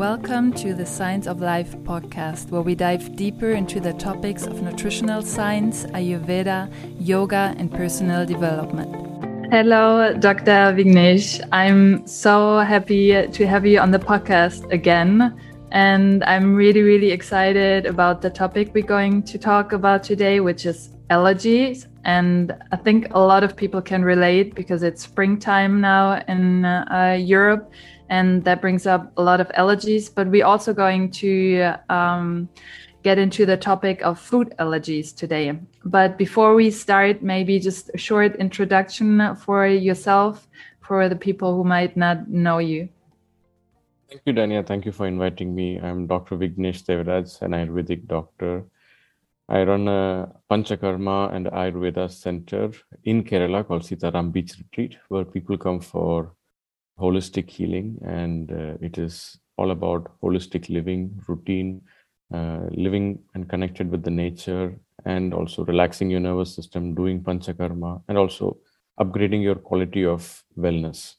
Welcome to the Science of Life podcast, where we dive deeper into the topics of nutritional science, Ayurveda, yoga, and personal development. Hello, Dr. Vignesh. I'm so happy to have you on the podcast again. And I'm really, really excited about the topic we're going to talk about today, which is allergies. And I think a lot of people can relate because it's springtime now in uh, Europe and that brings up a lot of allergies. But we're also going to um, get into the topic of food allergies today. But before we start, maybe just a short introduction for yourself for the people who might not know you. Thank you, Dania. Thank you for inviting me. I'm Dr. Vignesh Devaraj, an Ayurvedic doctor. I run a Panchakarma and Ayurveda center in Kerala called Sitaram Beach Retreat, where people come for holistic healing, and uh, it is all about holistic living, routine, uh, living and connected with the nature, and also relaxing your nervous system, doing panchakarma, and also upgrading your quality of wellness.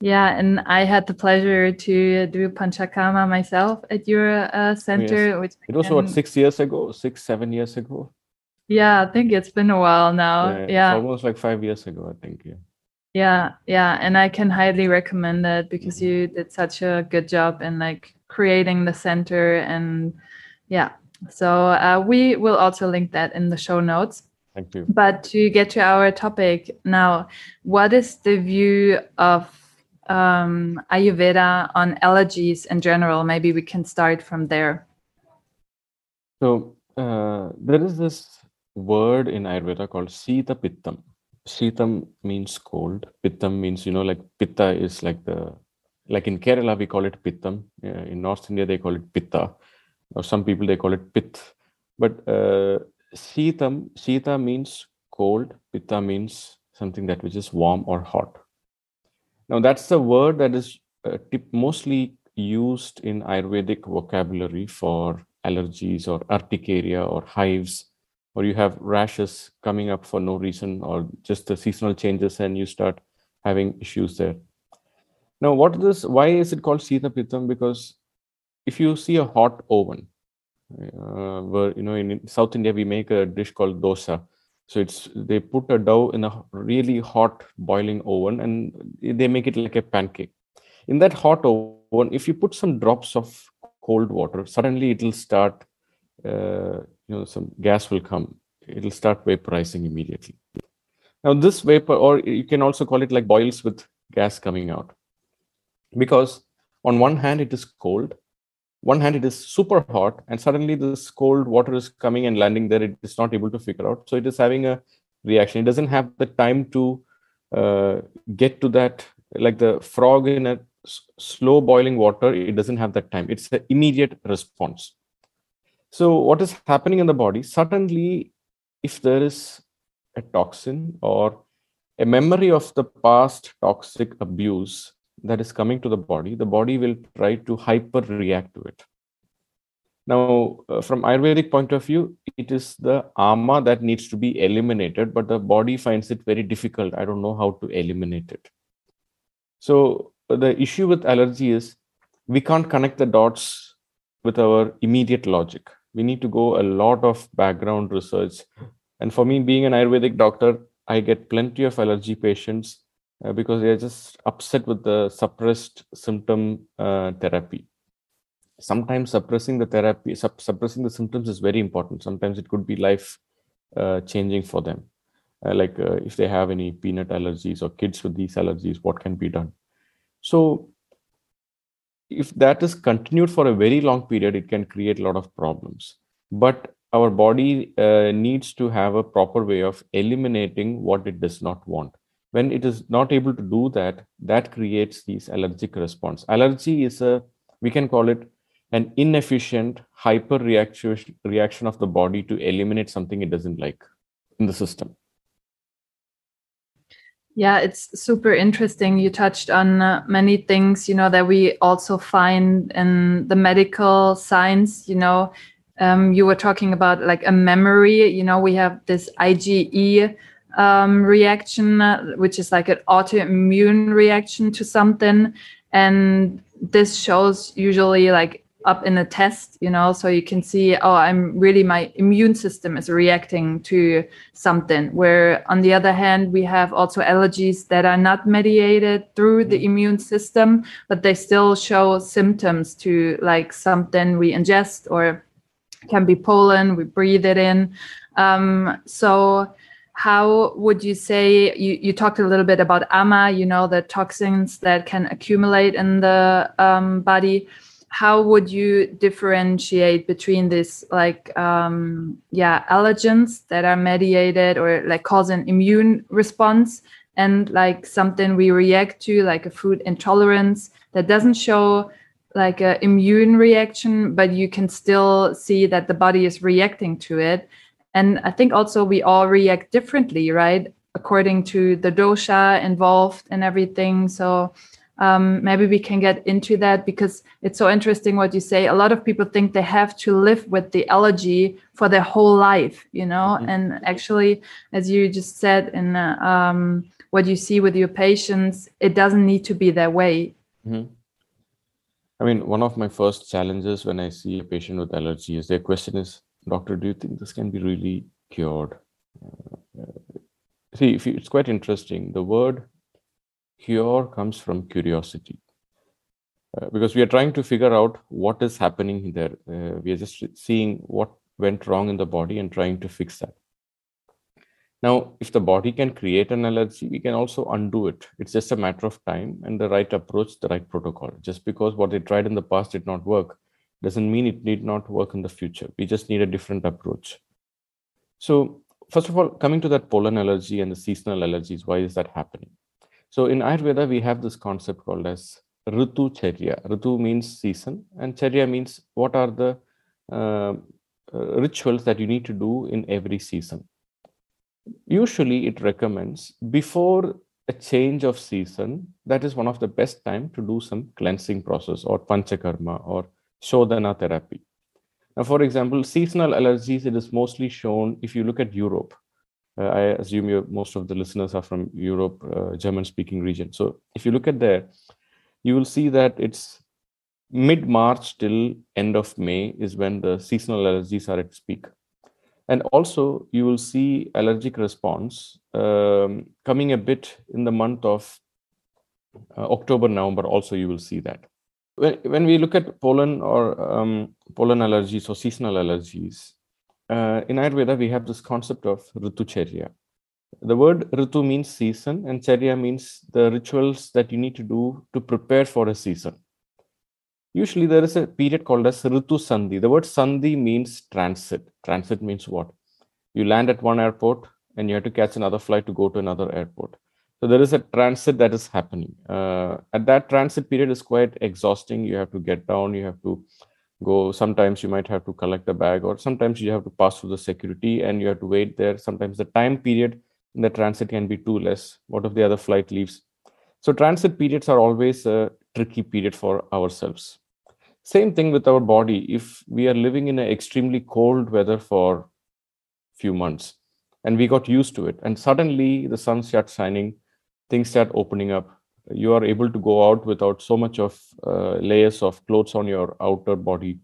Yeah, and I had the pleasure to do panchakarma myself at your uh, center. Yes. Which it was what six years ago, six seven years ago. Yeah, I think it's been a while now. Yeah, yeah. almost like five years ago, I think. Yeah. Yeah, yeah, and I can highly recommend it because you did such a good job in like creating the center and yeah. So uh, we will also link that in the show notes. Thank you. But to get to our topic now, what is the view of um, Ayurveda on allergies in general? Maybe we can start from there. So uh, there is this word in Ayurveda called Sita Pittam Shitam means cold. Pittam means, you know, like Pitta is like the, like in Kerala, we call it Pittam. Uh, in North India, they call it Pitta. Or some people, they call it Pith. But uh, Shitam, Shita means cold. Pitta means something that which is warm or hot. Now, that's the word that is uh, mostly used in Ayurvedic vocabulary for allergies or urticaria or hives or you have rashes coming up for no reason or just the seasonal changes and you start having issues there. Now what is this why is it called sita pittam because if you see a hot oven uh, where you know in south india we make a dish called dosa. So it's they put a dough in a really hot boiling oven and they make it like a pancake. In that hot oven if you put some drops of cold water suddenly it will start uh, you know some gas will come it'll start vaporizing immediately. Now this vapor or you can also call it like boils with gas coming out. Because on one hand it is cold one hand it is super hot and suddenly this cold water is coming and landing there it is not able to figure out. So it is having a reaction. It doesn't have the time to uh, get to that like the frog in a s- slow boiling water it doesn't have that time. It's an immediate response so, what is happening in the body? Suddenly, if there is a toxin or a memory of the past toxic abuse that is coming to the body, the body will try to hyper react to it. Now, uh, from Ayurvedic point of view, it is the ama that needs to be eliminated, but the body finds it very difficult. I don't know how to eliminate it. So, the issue with allergy is we can't connect the dots with our immediate logic we need to go a lot of background research. And for me being an ayurvedic doctor i get plenty of allergy patients uh, because they're just upset with the suppressed symptom uh, therapy. Sometimes suppressing the therapy sup- suppressing the symptoms is very important. Sometimes it could be life uh, changing for them. Uh, like uh, if they have any peanut allergies or kids with these allergies what can be done? So if that is continued for a very long period, it can create a lot of problems. But our body uh, needs to have a proper way of eliminating what it does not want. When it is not able to do that, that creates these allergic response. Allergy is a, we can call it an inefficient hyper reaction, reaction of the body to eliminate something it doesn't like in the system. Yeah, it's super interesting. You touched on uh, many things, you know, that we also find in the medical science. You know, um, you were talking about like a memory. You know, we have this IgE um, reaction, uh, which is like an autoimmune reaction to something. And this shows usually like up in a test, you know, so you can see, oh, I'm really, my immune system is reacting to something. Where on the other hand, we have also allergies that are not mediated through the mm-hmm. immune system, but they still show symptoms to like something we ingest or can be pollen, we breathe it in. Um, so, how would you say you, you talked a little bit about ama you know the toxins that can accumulate in the um, body how would you differentiate between this like um, yeah allergens that are mediated or like cause an immune response and like something we react to like a food intolerance that doesn't show like an immune reaction but you can still see that the body is reacting to it. And i think also we all react differently right according to the dosha involved and everything. So um, maybe we can get into that because it's so interesting what you say. A lot of people think they have to live with the allergy for their whole life, you know. Mm-hmm. And actually, as you just said, in uh, um, what you see with your patients, it doesn't need to be that way. Mm-hmm. I mean, one of my first challenges when I see a patient with allergy is their question is, Doctor, do you think this can be really cured? Uh, see, you, it's quite interesting. The word cure comes from curiosity. Uh, because we are trying to figure out what is happening there. Uh, we are just seeing what went wrong in the body and trying to fix that. Now, if the body can create an allergy, we can also undo it. It's just a matter of time and the right approach, the right protocol. Just because what they tried in the past did not work doesn't mean it need not work in the future. We just need a different approach. So, first of all, coming to that pollen allergy and the seasonal allergies, why is that happening? So in Ayurveda, we have this concept called as Ritu Charya. Ritu means season, and Charya means what are the uh, uh, rituals that you need to do in every season. Usually, it recommends before a change of season, that is one of the best time to do some cleansing process or panchakarma or shodhana therapy. Now, for example, seasonal allergies, it is mostly shown if you look at Europe. Uh, I assume you most of the listeners are from Europe, uh, German-speaking region. So if you look at there, you will see that it's mid-March till end of May is when the seasonal allergies are at its peak. And also, you will see allergic response um, coming a bit in the month of uh, October, November. Also, you will see that. When, when we look at pollen or um, pollen allergies or seasonal allergies, uh, in Ayurveda, we have this concept of Ritucharya. The word Ritu means season, and Charya means the rituals that you need to do to prepare for a season. Usually, there is a period called as Ritu Sandhi. The word Sandhi means transit. Transit means what? You land at one airport and you have to catch another flight to go to another airport. So there is a transit that is happening. Uh, at that transit period is quite exhausting. You have to get down. You have to go sometimes you might have to collect the bag or sometimes you have to pass through the security and you have to wait there. Sometimes the time period in the transit can be too less. What if the other flight leaves? So transit periods are always a tricky period for ourselves. Same thing with our body. If we are living in an extremely cold weather for a few months and we got used to it and suddenly the sun starts shining things start opening up you are able to go out without so much of uh, layers of clothes on your outer body.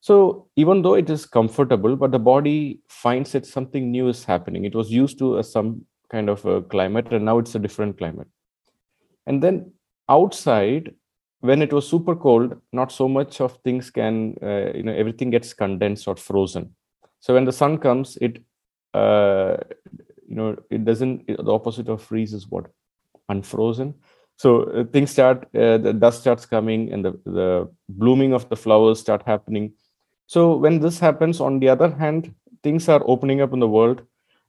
So even though it is comfortable but the body finds that something new is happening. It was used to a, some kind of a climate and now it's a different climate. And then outside when it was super cold not so much of things can uh, you know everything gets condensed or frozen. So when the sun comes it uh, you know it doesn't the opposite of freeze is what? Unfrozen so uh, things start uh, the dust starts coming and the, the blooming of the flowers start happening. So when this happens on the other hand things are opening up in the world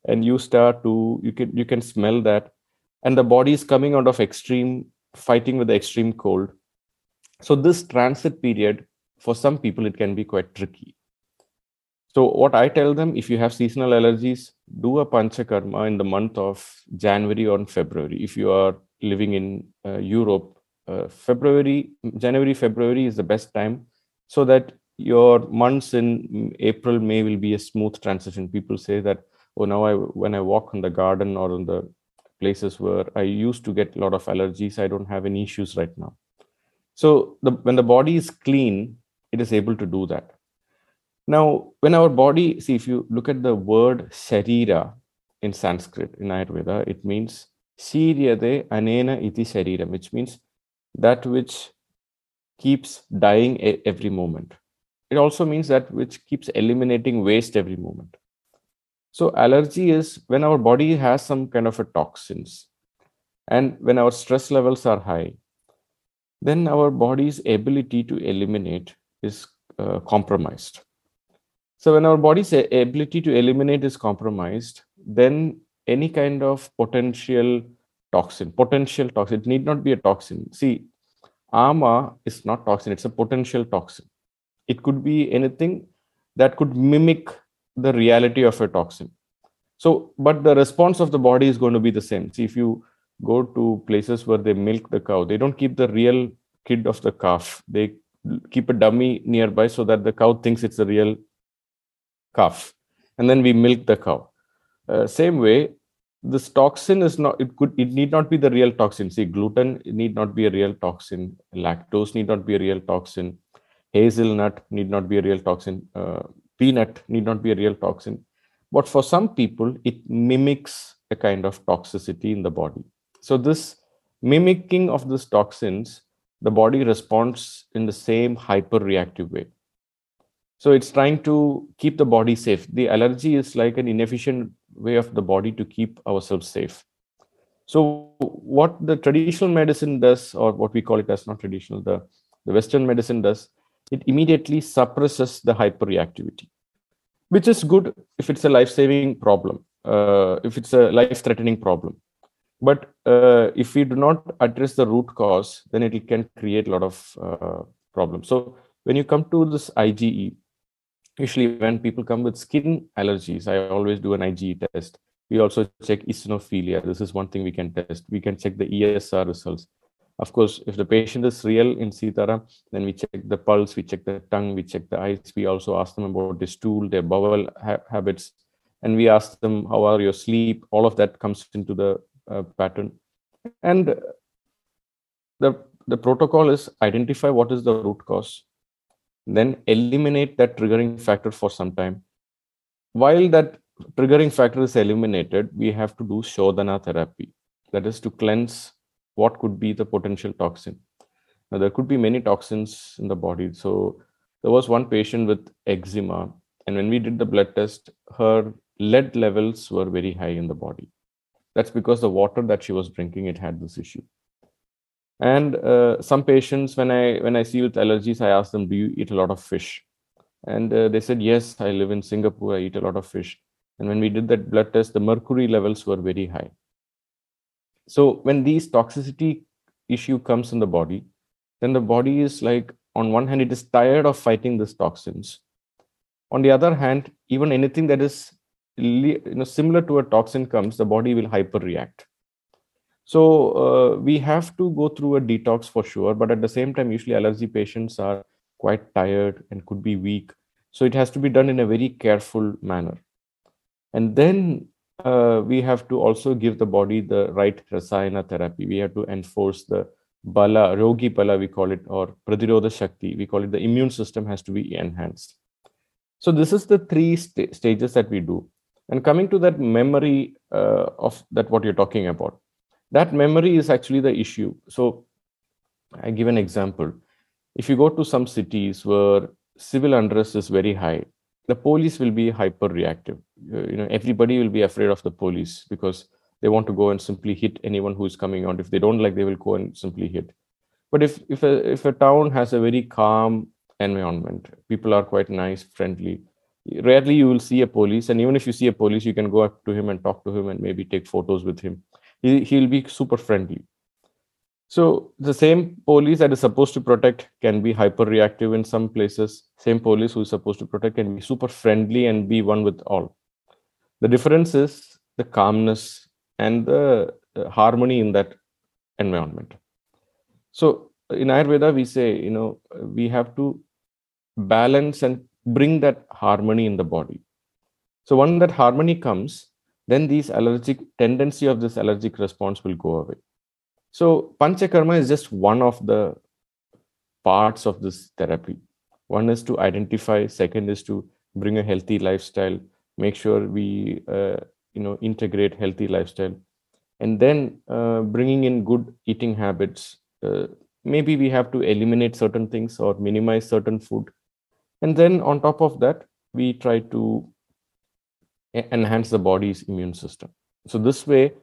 and you start to you can you can smell that. And the body is coming out of extreme fighting with the extreme cold. So this transit period for some people it can be quite tricky. So what i tell them if you have seasonal allergies do a panchakarma in the month of january or february. If you are living in uh, Europe, uh, February, January, February is the best time so that your months in April, May will be a smooth transition. People say that, oh, now I when I walk in the garden or in the places where I used to get a lot of allergies, I don't have any issues right now. So the, when the body is clean, it is able to do that. Now, when our body, see, if you look at the word sharira in Sanskrit, in Ayurveda, it means Shiryate anena iti shariram, which means that which keeps dying every moment. It also means that which keeps eliminating waste every moment. So allergy is when our body has some kind of a toxins and when our stress levels are high, then our body's ability to eliminate is uh, compromised. So when our body's ability to eliminate is compromised, then any kind of potential toxin, potential toxin, it need not be a toxin. See, ama is not toxin, it's a potential toxin. It could be anything that could mimic the reality of a toxin. So, but the response of the body is going to be the same. See, if you go to places where they milk the cow, they don't keep the real kid of the calf. They keep a dummy nearby so that the cow thinks it's a real calf. And then we milk the cow. Uh, same way, this toxin is not, it could, it need not be the real toxin. See, gluten need not be a real toxin. Lactose need not be a real toxin. Hazelnut need not be a real toxin. Uh, peanut need not be a real toxin. But for some people, it mimics a kind of toxicity in the body. So this mimicking of these toxins, the body responds in the same hyper-reactive way. So it's trying to keep the body safe. The allergy is like an inefficient way of the body to keep ourselves safe. So what the traditional medicine does, or what we call it as not traditional, the, the Western medicine does, it immediately suppresses the hyperreactivity, which is good if it's a life-saving problem, uh, if it's a life-threatening problem. But uh, if we do not address the root cause, then it can create a lot of uh, problems. So when you come to this IgE, usually when people come with skin allergies, I always do an IgE test. We also check eosinophilia. This is one thing we can test. We can check the ESR results. Of course, if the patient is real in Sitaram, then we check the pulse, we check the tongue, we check the eyes. We also ask them about their stool, their bowel ha habits, and we ask them, how are your sleep? All of that comes into the uh, pattern. And the, the protocol is identify what is the root cause, then eliminate that triggering factor for some time. While that triggering factor is eliminated, we have to do Shodhana therapy. That is to cleanse what could be the potential toxin. Now, there could be many toxins in the body. So, there was one patient with eczema, and when we did the blood test, her lead levels were very high in the body. That's because the water that she was drinking, it had this issue. And uh, some patients, when I when I see with allergies, I ask them, "Do you eat a lot of fish?" And uh, they said, "Yes, I live in Singapore. I eat a lot of fish." And when we did that blood test, the mercury levels were very high. So when these toxicity issue comes in the body, then the body is like, on one hand, it is tired of fighting these toxins. On the other hand, even anything that is you know, similar to a toxin comes, the body will hyperreact. So uh, we have to go through a detox for sure, but at the same time, usually allergy patients are quite tired and could be weak. So it has to be done in a very careful manner. And then uh, we have to also give the body the right rasayana therapy. We have to enforce the bala, rogi bala, we call it, or pradirodha shakti. We call it the immune system has to be enhanced. So this is the three st stages that we do. And coming to that memory uh, of that what you're talking about, that memory is actually the issue. So I give an example. If you go to some cities where civil unrest is very high, the police will be hyper reactive. Uh, you know, everybody will be afraid of the police because they want to go and simply hit anyone who is coming out. If they don't like, they will go and simply hit. But if if a, if a town has a very calm environment, people are quite nice, friendly, rarely you will see a police and even if you see a police you can go up to him and talk to him and maybe take photos with him he, he'll be super friendly. So the same police that is supposed to protect can be hyper reactive in some places. Same police who is supposed to protect can be super friendly and be one with all. The difference is the calmness and the uh, harmony in that environment. So in ayurveda we say you know we have to balance and bring that harmony in the body. So when that harmony comes, then these allergic tendency of this allergic response will go away. So panchakarma is just one of the parts of this therapy. One is to identify, second is to bring a healthy lifestyle, make sure we uh, you know integrate healthy lifestyle, and then uh, bringing in good eating habits. Uh, maybe we have to eliminate certain things or minimize certain food, and then on top of that, we try to enhance the body's immune system. So this way,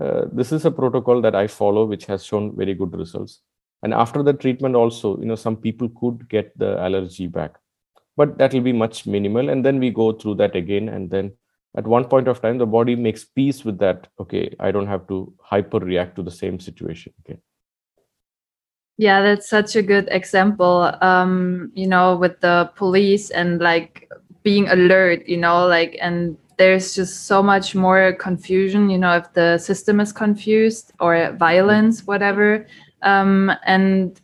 uh, this is a protocol that I follow, which has shown very good results. And after the treatment, also, you know, some people could get the allergy back, but that will be much minimal. And then we go through that again, and then at one point of time, the body makes peace with that. Okay, I don't have to hyper react to the same situation. Okay. Yeah, that's such a good example. Um, you know, with the police and like being alert, you know, like and there's just so much more confusion you know if the system is confused or violence whatever. Um, and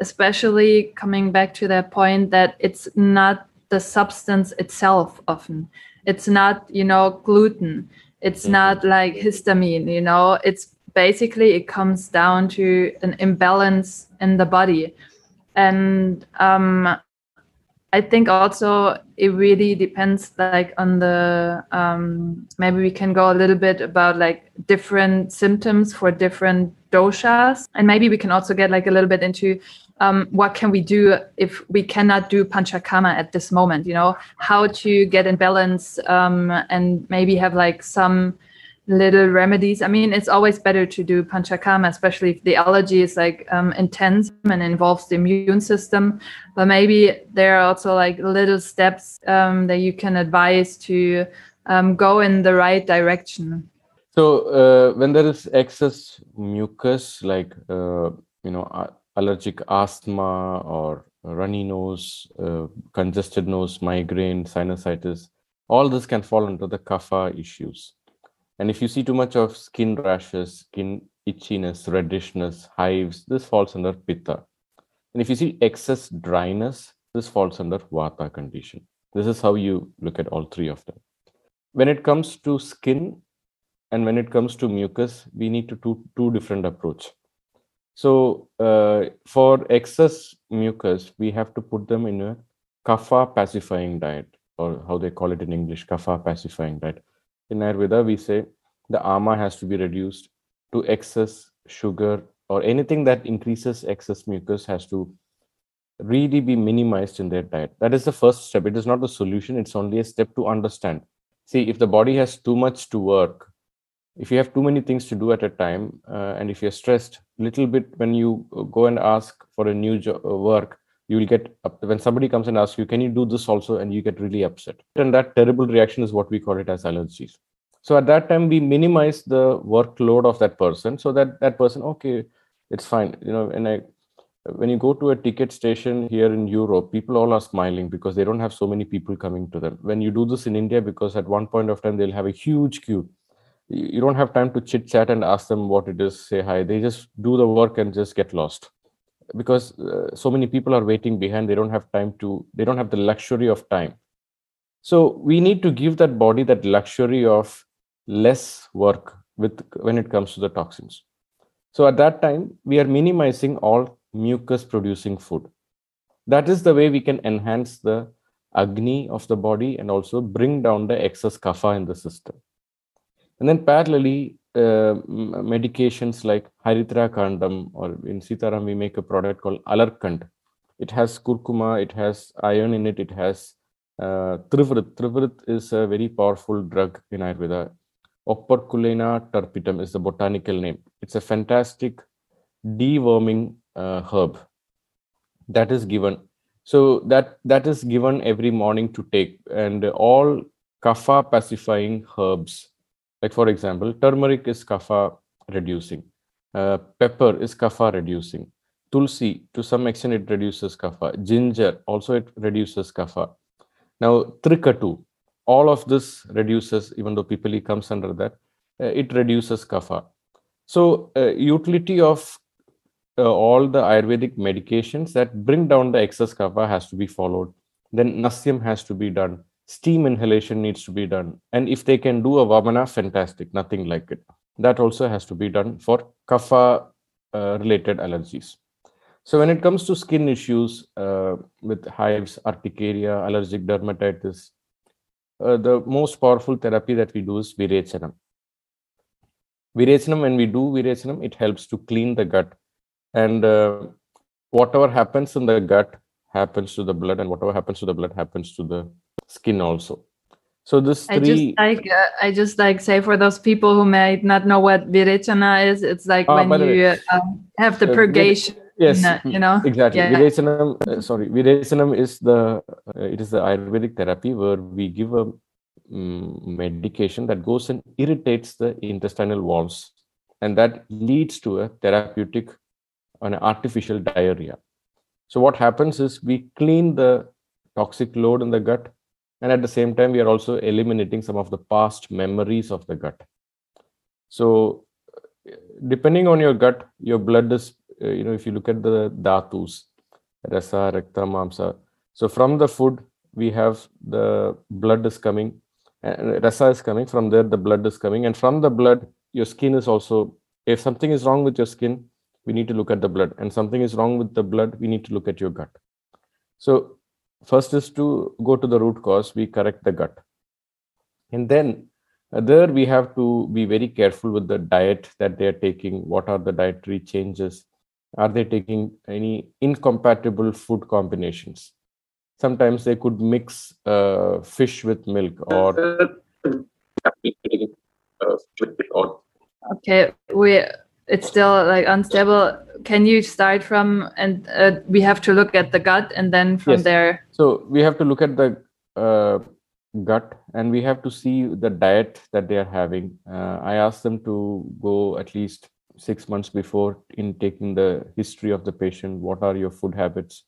especially coming back to that point that it's not the substance itself often. It's not you know gluten. It's mm-hmm. not like histamine you know. It's basically it comes down to an imbalance in the body. And um, I think also it really depends like on the um, maybe we can go a little bit about like different symptoms for different doshas. And maybe we can also get like a little bit into um, what can we do if we cannot do panchakarma at this moment you know? How to get in balance um, and maybe have like some little remedies. I mean, it's always better to do panchakarma, especially if the allergy is like um, intense and involves the immune system. But maybe there are also like little steps um, that you can advise to um, go in the right direction. So uh, when there is excess mucus, like uh, you know, allergic asthma or runny nose, uh, congested nose, migraine, sinusitis, all this can fall under the kapha issues and if you see too much of skin rashes, skin itchiness, reddishness, hives, this falls under pitta. And if you see excess dryness, this falls under vata condition. This is how you look at all three of them. When it comes to skin and when it comes to mucus, we need to do two different approach. So uh, for excess mucus, we have to put them in a kapha pacifying diet, or how they call it in English, kapha pacifying diet in Ayurveda, we say the ama has to be reduced to excess sugar or anything that increases excess mucus has to really be minimized in their diet. That is the first step. It is not the solution, it's only a step to understand. See, if the body has too much to work, if you have too many things to do at a time, uh, and if you're stressed, little bit when you go and ask for a new jo- uh, work, you will get up when somebody comes and asks you can you do this also? and you get really upset. And that terrible reaction is what we call it as allergies. So at that time we minimize the workload of that person so that that person okay it's fine. You know and i when you go to a ticket station here in europe people all are smiling because they don't have so many people coming to them. When you do this in india because at one point of time they'll have a huge queue. You don't have time to chit chat and ask them what it is say hi. They just do the work and just get lost because uh, so many people are waiting behind. They don't have time to they don't have the luxury of time. So we need to give that body that luxury of less work with when it comes to the toxins. So at that time we are minimizing all mucus producing food. That is the way we can enhance the agni of the body and also bring down the excess kapha in the system. And then parallelly uh, medications like Haridra Khandam, or in Sitaram, we make a product called Alarkand. It has kurkuma, it has iron in it, it has uh, Trivrit. Trivrit is a very powerful drug in Ayurveda. Operculina turpethum is the botanical name. It's a fantastic deworming uh, herb that is given. So that that is given every morning to take, and all kapha pacifying herbs like for example, turmeric is kapha reducing, uh, pepper is kapha reducing, tulsi to some extent it reduces kapha, ginger also it reduces kapha. Now trikatu, all of this reduces, even though pippali comes under that, uh, it reduces kapha. So uh, utility of uh, all the Ayurvedic medications that bring down the excess kapha has to be followed. Then nasyam has to be done steam inhalation needs to be done. And if they can do a Vamana, fantastic, nothing like it. That also has to be done for kapha uh, related allergies. So when it comes to skin issues uh, with hives, urticaria, allergic dermatitis, uh, the most powerful therapy that we do is Virechanam. Virechanam, when we do Virechanam, it helps to clean the gut. And uh, whatever happens in the gut happens to the blood, and whatever happens to the blood happens to the skin also. So this three. I just like uh, I just like say for those people who might not know what Virechana is, it's like ah, when you um, have the uh, purgation. yes, you know exactly. Yeah. Virechanam, uh, sorry, Virechanam is the uh, it is the Ayurvedic therapy where we give a um, medication that goes and irritates the intestinal walls, and that leads to a therapeutic, an artificial diarrhea. So what happens is we clean the toxic load in the gut and at the same time we are also eliminating some of the past memories of the gut. So depending on your gut your blood is uh, you know if you look at the dhatus rasa rakta mamsa so from the food we have the blood is coming and rasa is coming from there the blood is coming and from the blood your skin is also if something is wrong with your skin we need to look at the blood and something is wrong with the blood we need to look at your gut. So first is to go to the root cause we correct the gut. And then uh, there we have to be very careful with the diet that they are taking. What are the dietary changes? Are they taking any incompatible food combinations? Sometimes they could mix uh, fish with milk or okay we it's still like unstable. Can you start from and uh, we have to look at the gut and then from yes. there? So we have to look at the uh, gut and we have to see the diet that they are having. Uh, i asked them to go at least six months before in taking the history of the patient what are your food habits?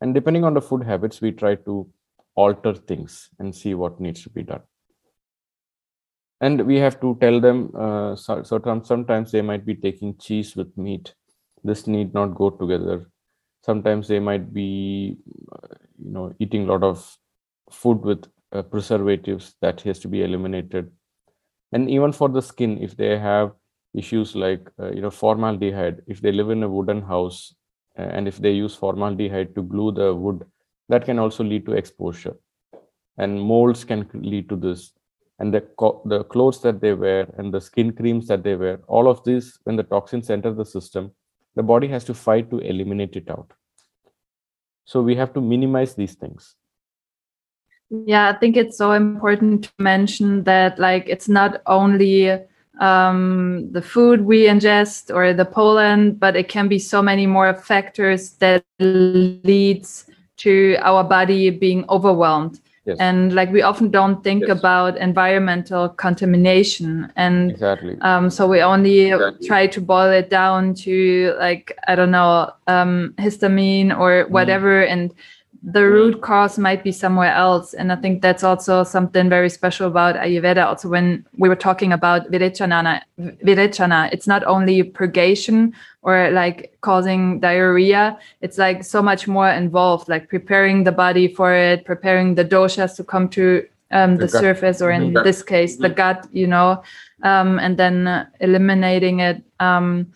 And depending on the food habits we try to alter things and see what needs to be done and we have to tell them uh, so, so sometimes they might be taking cheese with meat. This need not go together. Sometimes they might be uh, you know eating a lot of food with uh, preservatives that has to be eliminated. And even for the skin if they have issues like uh, you know formaldehyde if they live in a wooden house uh, and if they use formaldehyde to glue the wood that can also lead to exposure. And molds can lead to this and the, the clothes that they wear and the skin creams that they wear all of this when the toxins enter the system the body has to fight to eliminate it out. So we have to minimize these things. Yeah i think it's so important to mention that like it's not only um, the food we ingest or the pollen but it can be so many more factors that leads to our body being overwhelmed Yes. And like we often don't think yes. about environmental contamination, and exactly. Um, so we only exactly. try to boil it down to like I don't know um, histamine or mm. whatever, mm. and the root cause might be somewhere else. And I think that's also something very special about Ayurveda. Also, when we were talking about Virechana, Virechana, it's not only purgation or like causing diarrhea. It's like so much more involved, like preparing the body for it, preparing the doshas to come to um, the, the surface, or in this case, the gut, you know, um, and then uh, eliminating it. Um,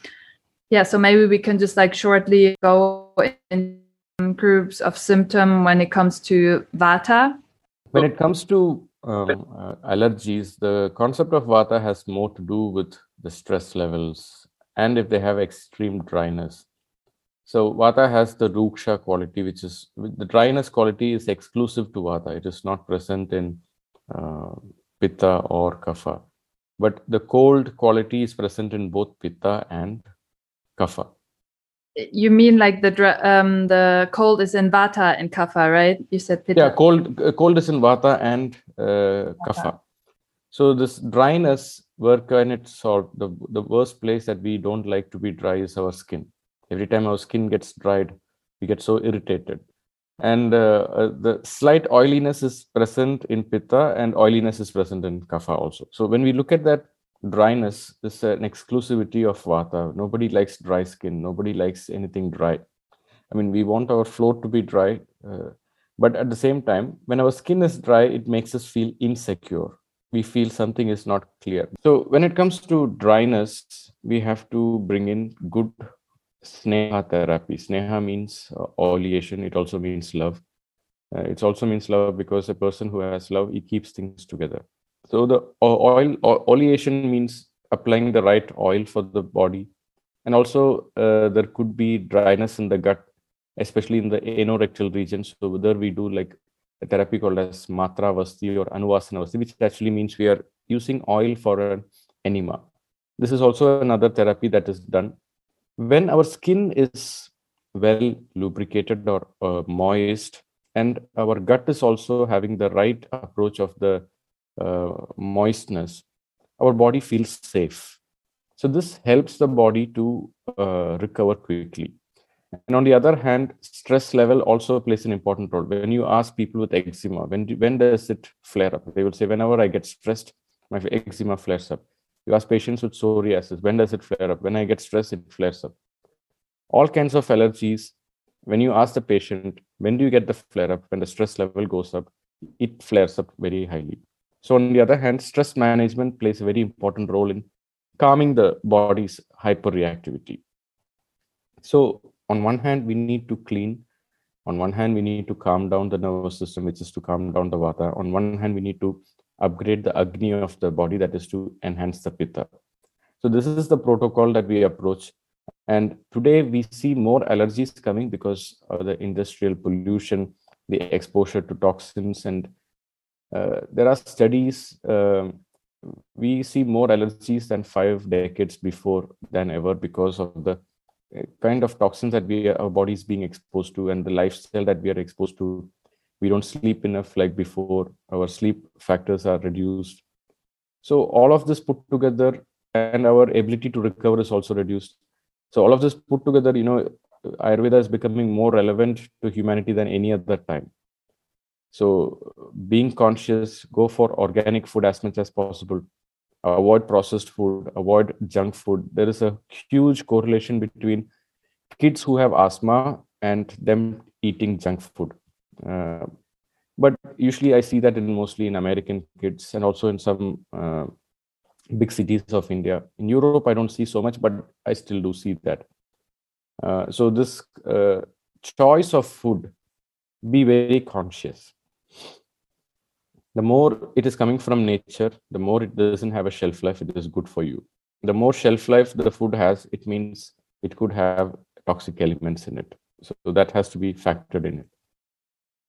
yeah, so maybe we can just like shortly go in groups of symptom when it comes to vata? When it comes to um, uh, allergies, the concept of vata has more to do with the stress levels and if they have extreme dryness. So vata has the ruksha quality, which is the dryness quality is exclusive to vata. It is not present in uh, pitta or kapha, but the cold quality is present in both pitta and kapha you mean like the um the cold is in vata and kapha right? You said pitta. yeah cold cold is in vata and uh, kapha. So this dryness where can it solve the the worst place that we don't like to be dry is our skin. Every time our skin gets dried we get so irritated. And uh, uh, the slight oiliness is present in pitta and oiliness is present in kapha also. So when we look at that dryness is an exclusivity of vata. Nobody likes dry skin. Nobody likes anything dry. I mean, we want our floor to be dry, uh, but at the same time, when our skin is dry, it makes us feel insecure. We feel something is not clear. So when it comes to dryness, we have to bring in good Sneha therapy. Sneha means uh, oleation. It also means love. Uh, it also means love because a person who has love, he keeps things together. So the oil oleation means applying the right oil for the body, and also uh, there could be dryness in the gut, especially in the anorectal region. So whether we do like a therapy called as matra vasti or anuvasana vasti, which actually means we are using oil for an enema. This is also another therapy that is done when our skin is well lubricated or uh, moist and our gut is also having the right approach of the moistness our body feels safe so this helps the body to uh, recover quickly and on the other hand stress level also plays an important role when you ask people with eczema when when does it flare up they will say whenever i get stressed my eczema flares up you ask patients with psoriasis, when does it flare up? When I get stressed, it flares up. All kinds of allergies. When you ask the patient, when do you get the flare up? When the stress level goes up, it flares up very highly. So, on the other hand, stress management plays a very important role in calming the body's hyperreactivity. So, on one hand, we need to clean. On one hand, we need to calm down the nervous system, which is to calm down the vata. On one hand, we need to upgrade the agni of the body that is to enhance the pitta so this is the protocol that we approach and today we see more allergies coming because of the industrial pollution the exposure to toxins and there are studies uh, we see more allergies than five decades before than ever because of the uh, kind of toxins that we our body is being exposed to and the lifestyle that we are exposed to. We don't sleep enough like before. Our sleep factors are reduced. So all of this put together and our ability to recover is also reduced. So all of this put together you know ayurveda is becoming more relevant to humanity than any other time so being conscious go for organic food as much as possible avoid processed food avoid junk food there is a huge correlation between kids who have asthma and them eating junk food uh, but usually I see that in mostly in American kids and also in some uh, big cities of India. In Europe, I don't see so much, but I still do see that. Uh, so this uh, choice of food, be very conscious. The more it is coming from nature, the more it doesn't have a shelf life, it is good for you. The more shelf life the food has, it means it could have toxic elements in it. So that has to be factored in it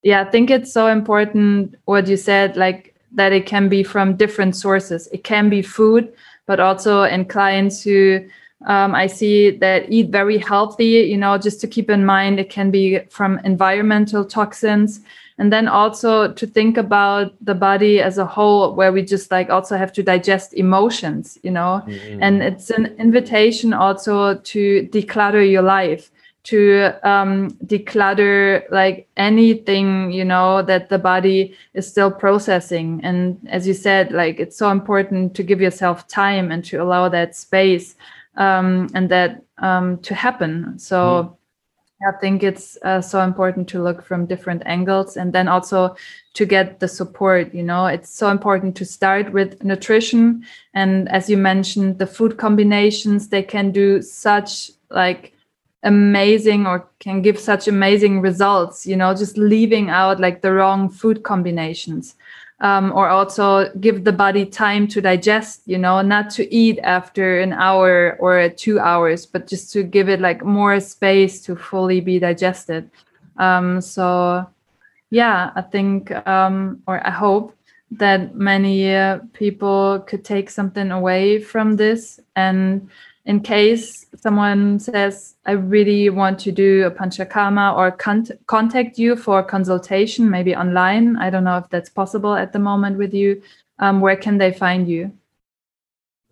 yeah i think it's so important what you said like that it can be from different sources it can be food but also in clients who um, i see that eat very healthy you know just to keep in mind it can be from environmental toxins and then also to think about the body as a whole where we just like also have to digest emotions you know mm-hmm. and it's an invitation also to declutter your life to um, declutter like anything you know that the body is still processing and as you said like it's so important to give yourself time and to allow that space um, and that um, to happen so mm. I think it's uh, so important to look from different angles and then also to get the support. You know, it's so important to start with nutrition. And as you mentioned, the food combinations, they can do such like amazing or can give such amazing results you know just leaving out like the wrong food combinations um, or also give the body time to digest you know not to eat after an hour or two hours but just to give it like more space to fully be digested. Um, so yeah i think um, or i hope that many uh, people could take something away from this and in case someone says, I really want to do a panchakarma or con- contact you for consultation, maybe online. I don't know if that's possible at the moment with you. Um, where can they find you?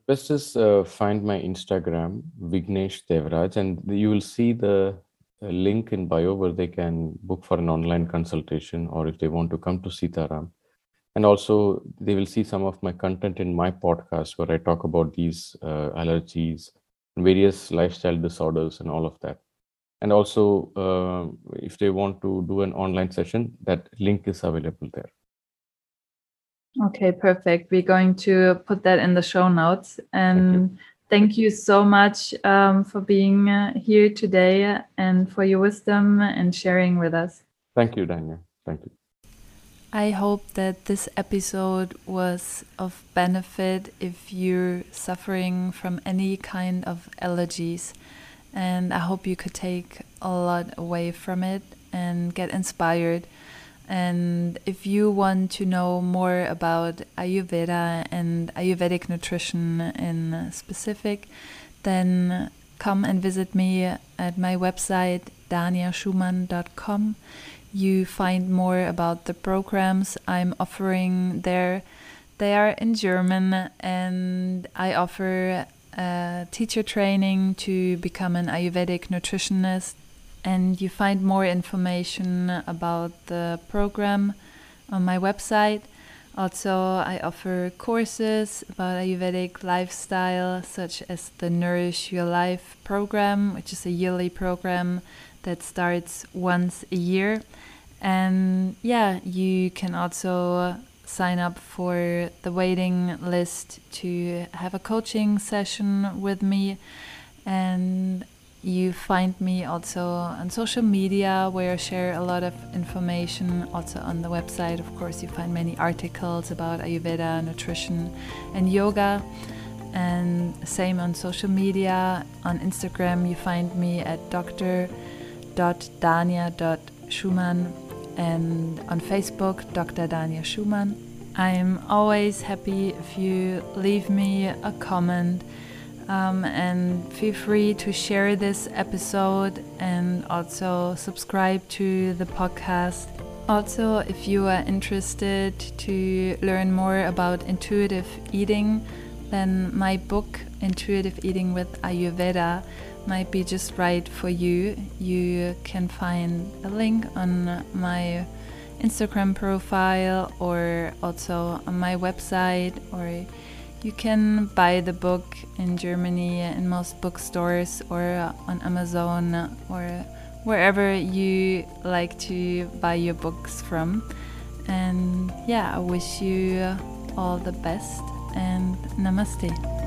Best is uh, find my Instagram, Vignesh Devraj, and you will see the link in bio where they can book for an online consultation or if they want to come to Sitaram and also they will see some of my content in my podcast where i talk about these uh, allergies various lifestyle disorders and all of that and also uh, if they want to do an online session that link is available there okay perfect we're going to put that in the show notes and thank you so much um, for being uh, here today and for your wisdom and sharing with us. Thank you, Dania. Thank you. I hope that this episode was of benefit if you're suffering from any kind of allergies. And I hope you could take a lot away from it and get inspired. And if you want to know more about Ayurveda and Ayurvedic nutrition in specific, then come and visit me at my website daniaschumann.com you find more about the programs I'm offering there. They are in German, and I offer a teacher training to become an Ayurvedic nutritionist. And you find more information about the program on my website. Also, I offer courses about Ayurvedic lifestyle, such as the Nourish Your Life program, which is a yearly program that starts once a year. And yeah, you can also sign up for the waiting list to have a coaching session with me. And you find me also on social media where I share a lot of information. Also on the website, of course, you find many articles about Ayurveda, nutrition, and yoga. And same on social media. On Instagram, you find me at dr.dania.schumann and on Facebook, Dr. Dania Schumann. I'm always happy if you leave me a comment um, and feel free to share this episode and also subscribe to the podcast. Also, if you are interested to learn more about intuitive eating, then my book, Intuitive Eating with Ayurveda, might be just right for you, you can find a link on my Instagram profile or also on my website, or you can buy the book in Germany in most bookstores or on Amazon or wherever you like to buy your books from. And yeah, I wish you all the best and namaste.